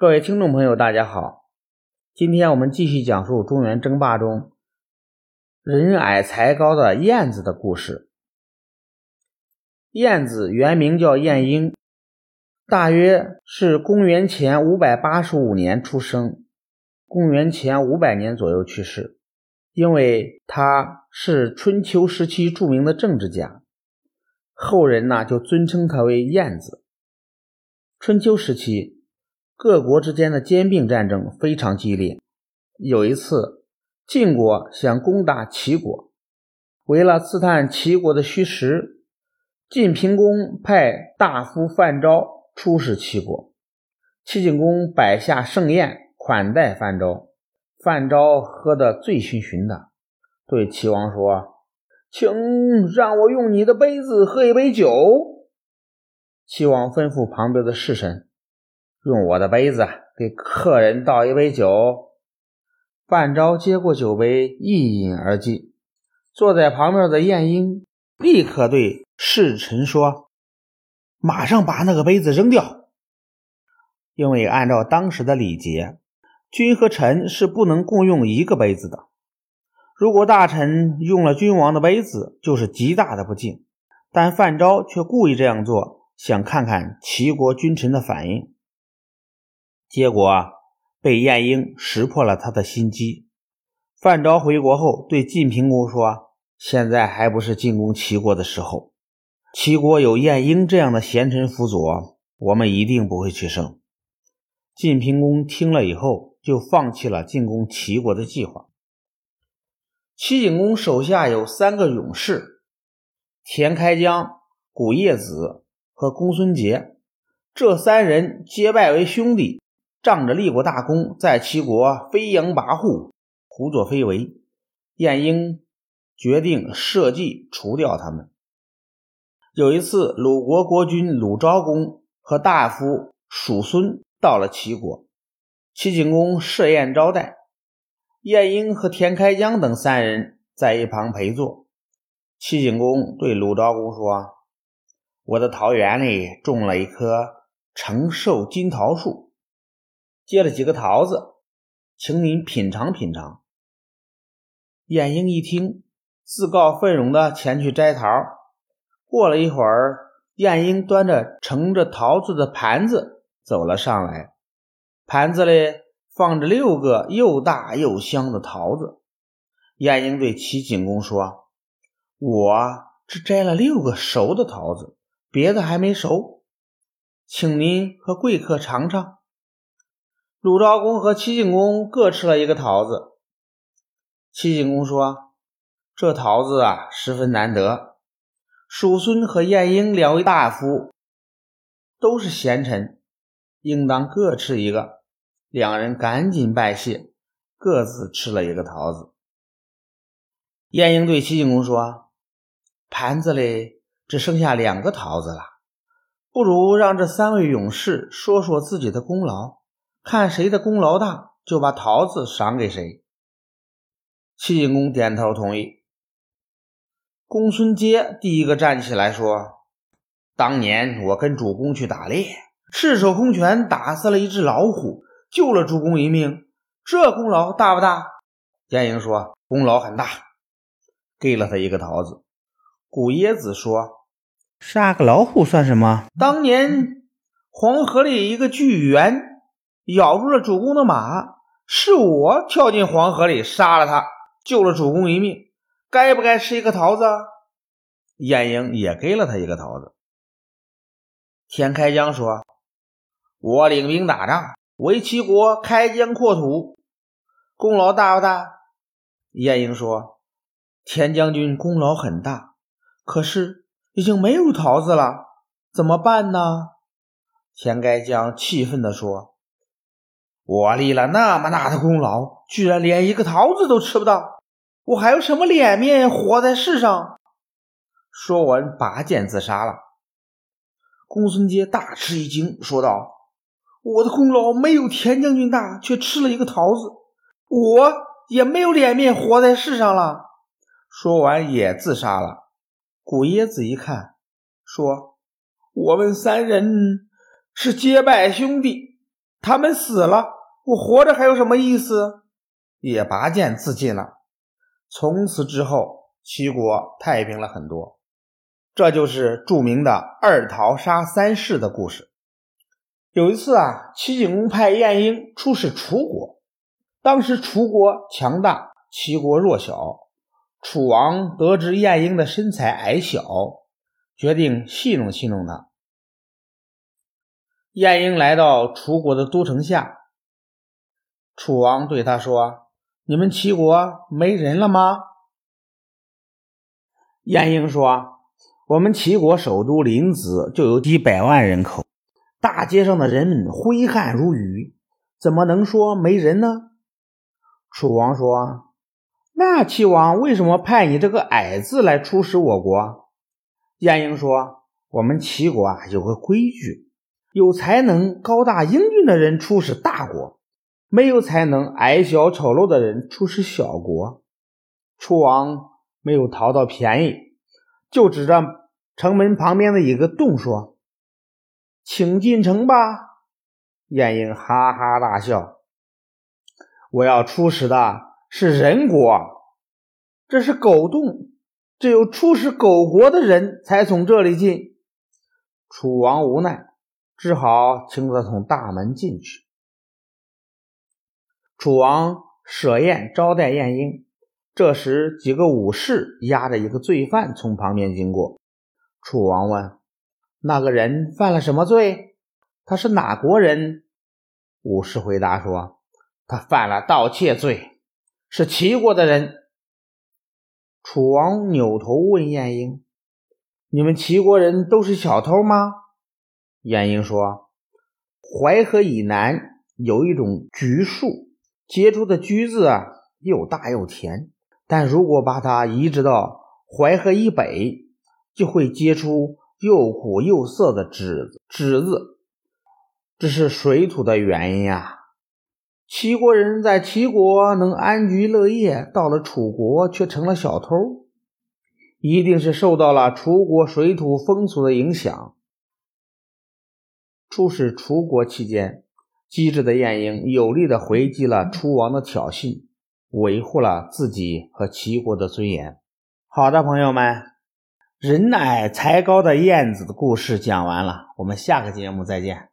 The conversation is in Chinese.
各位听众朋友，大家好，今天我们继续讲述中原争霸中人矮才高的晏子的故事。晏子原名叫晏婴，大约是公元前五百八十五年出生，公元前五百年左右去世。因为他是春秋时期著名的政治家，后人呢就尊称他为晏子。春秋时期。各国之间的兼并战争非常激烈。有一次，晋国想攻打齐国，为了刺探齐国的虚实，晋平公派大夫范昭出使齐国。齐景公摆下盛宴款待范昭，范昭喝得醉醺醺的，对齐王说：“请让我用你的杯子喝一杯酒。”齐王吩咐旁边的侍臣。用我的杯子给客人倒一杯酒。范昭接过酒杯，一饮而尽。坐在旁边的晏婴立刻对侍臣说：“马上把那个杯子扔掉。”因为按照当时的礼节，君和臣是不能共用一个杯子的。如果大臣用了君王的杯子，就是极大的不敬。但范昭却故意这样做，想看看齐国君臣的反应。结果被晏婴识破了他的心机。范昭回国后对晋平公说：“现在还不是进攻齐国的时候。齐国有晏婴这样的贤臣辅佐，我们一定不会取胜。”晋平公听了以后，就放弃了进攻齐国的计划。齐景公手下有三个勇士：田开疆、古叶子和公孙捷，这三人结拜为兄弟。仗着立过大功，在齐国飞扬跋扈、胡作非为，晏婴决定设计除掉他们。有一次，鲁国国君鲁昭公和大夫叔孙到了齐国，齐景公设宴招待，晏婴和田开疆等三人在一旁陪坐。齐景公对鲁昭公说：“我的桃园里种了一棵长寿金桃树。”接了几个桃子，请您品尝品尝。晏婴一听，自告奋勇的前去摘桃。过了一会儿，晏婴端着盛着桃子的盘子走了上来，盘子里放着六个又大又香的桃子。晏婴对齐景公说：“我只摘了六个熟的桃子，别的还没熟，请您和贵客尝尝。”鲁昭公和齐景公各吃了一个桃子。齐景公说：“这桃子啊，十分难得。叔孙和晏婴两位大夫都是贤臣，应当各吃一个。”两人赶紧拜谢，各自吃了一个桃子。晏婴对齐景公说：“盘子里只剩下两个桃子了，不如让这三位勇士说说自己的功劳。”看谁的功劳大，就把桃子赏给谁。齐景公点头同意。公孙接第一个站起来说：“当年我跟主公去打猎，赤手空拳打死了一只老虎，救了主公一命，这功劳大不大？”晏婴说：“功劳很大。”给了他一个桃子。古耶子说：“杀个老虎算什么？当年黄河里一个巨猿。”咬住了主公的马，是我跳进黄河里杀了他，救了主公一命，该不该吃一个桃子？晏婴也给了他一个桃子。田开疆说：“我领兵打仗，为齐国开疆扩土，功劳大不大？”晏婴说：“田将军功劳很大，可是已经没有桃子了，怎么办呢？”田开疆气愤地说。我立了那么大的功劳，居然连一个桃子都吃不到，我还有什么脸面活在世上？说完，拔剑自杀了。公孙捷大吃一惊，说道：“我的功劳没有田将军大，却吃了一个桃子，我也没有脸面活在世上了。”说完，也自杀了。古耶子一看，说：“我们三人是结拜兄弟。”他们死了，我活着还有什么意思？也拔剑自尽了。从此之后，齐国太平了很多。这就是著名的二桃杀三士的故事。有一次啊，齐景公派晏婴出使楚国，当时楚国强大，齐国弱小。楚王得知晏婴的身材矮小，决定戏弄戏弄他。晏婴来到楚国的都城下，楚王对他说：“你们齐国没人了吗？”晏婴说：“我们齐国首都临淄就有几百万人口，大街上的人挥汗如雨，怎么能说没人呢？”楚王说。那齐王为什么派你这个矮子来出使我国？晏婴说：“我们齐国啊有个规矩，有才能、高大英俊的人出使大国，没有才能、矮小丑陋的人出使小国。”楚王没有讨到便宜，就指着城门旁边的一个洞说：“请进城吧。”晏婴哈哈大笑：“我要出使的。”是人国，这是狗洞，只有出使狗国的人才从这里进。楚王无奈，只好请他从大门进去。楚王设宴招待晏婴，这时几个武士押着一个罪犯从旁边经过。楚王问：“那个人犯了什么罪？他是哪国人？”武士回答说：“他犯了盗窃罪。”是齐国的人。楚王扭头问晏婴：“你们齐国人都是小偷吗？”晏婴说：“淮河以南有一种橘树，结出的橘子啊又大又甜。但如果把它移植到淮河以北，就会结出又苦又涩的栀子。栀子，这是水土的原因呀。”齐国人在齐国能安居乐业，到了楚国却成了小偷，一定是受到了楚国水土风俗的影响。出使楚国期间，机智的晏婴有力的回击了楚王的挑衅，维护了自己和齐国的尊严。好的，朋友们，人矮才高的晏子的故事讲完了，我们下个节目再见。